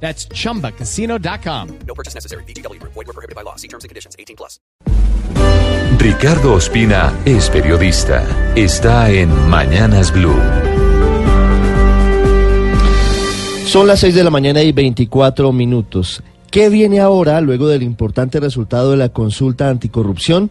That's chumbacasino.com. No purchase necessary. BGW. Void were prohibited by law. See terms and conditions. 18 plus. Ricardo Ospina es periodista. Está en Mañanas Blue. Son las 6 de la mañana y 24 minutos. ¿Qué viene ahora luego del importante resultado de la consulta anticorrupción?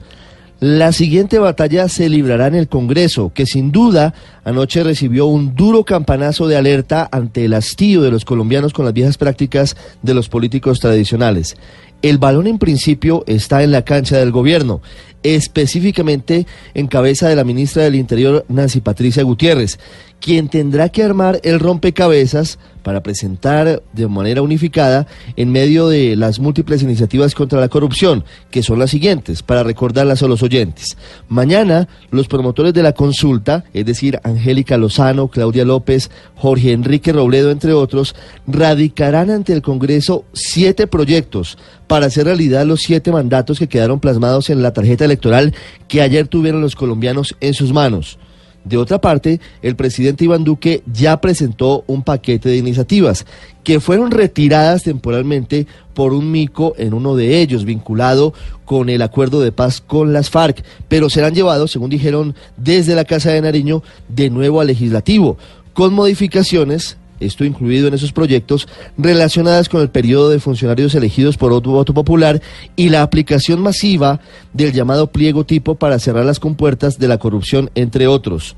La siguiente batalla se librará en el Congreso, que sin duda anoche recibió un duro campanazo de alerta ante el hastío de los colombianos con las viejas prácticas de los políticos tradicionales. El balón en principio está en la cancha del gobierno, específicamente en cabeza de la ministra del Interior, Nancy Patricia Gutiérrez, quien tendrá que armar el rompecabezas para presentar de manera unificada en medio de las múltiples iniciativas contra la corrupción, que son las siguientes, para recordarlas a los oyentes. Mañana, los promotores de la consulta, es decir, Angélica Lozano, Claudia López, Jorge Enrique Robledo, entre otros, radicarán ante el Congreso siete proyectos para hacer realidad los siete mandatos que quedaron plasmados en la tarjeta electoral que ayer tuvieron los colombianos en sus manos. De otra parte, el presidente Iván Duque ya presentó un paquete de iniciativas que fueron retiradas temporalmente por un mico en uno de ellos, vinculado con el acuerdo de paz con las FARC, pero serán llevados, según dijeron desde la Casa de Nariño, de nuevo al legislativo, con modificaciones esto incluido en esos proyectos, relacionadas con el periodo de funcionarios elegidos por otro voto popular y la aplicación masiva del llamado pliego tipo para cerrar las compuertas de la corrupción, entre otros.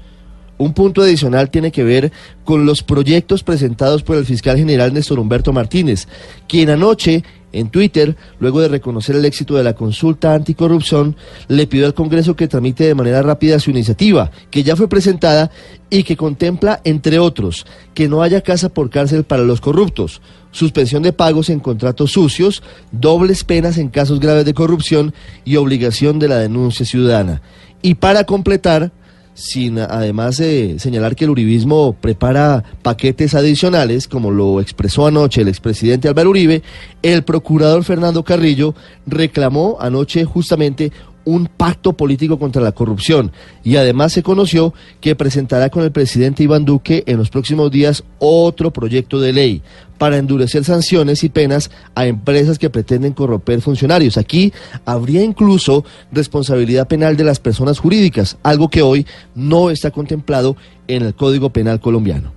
Un punto adicional tiene que ver con los proyectos presentados por el fiscal general Néstor Humberto Martínez, quien anoche en Twitter, luego de reconocer el éxito de la consulta anticorrupción, le pidió al Congreso que tramite de manera rápida su iniciativa, que ya fue presentada y que contempla, entre otros, que no haya casa por cárcel para los corruptos, suspensión de pagos en contratos sucios, dobles penas en casos graves de corrupción y obligación de la denuncia ciudadana. Y para completar, sin además de señalar que el uribismo prepara paquetes adicionales, como lo expresó anoche el expresidente Álvaro Uribe, el procurador Fernando Carrillo reclamó anoche justamente un pacto político contra la corrupción y además se conoció que presentará con el presidente Iván Duque en los próximos días otro proyecto de ley para endurecer sanciones y penas a empresas que pretenden corromper funcionarios. Aquí habría incluso responsabilidad penal de las personas jurídicas, algo que hoy no está contemplado en el Código Penal colombiano.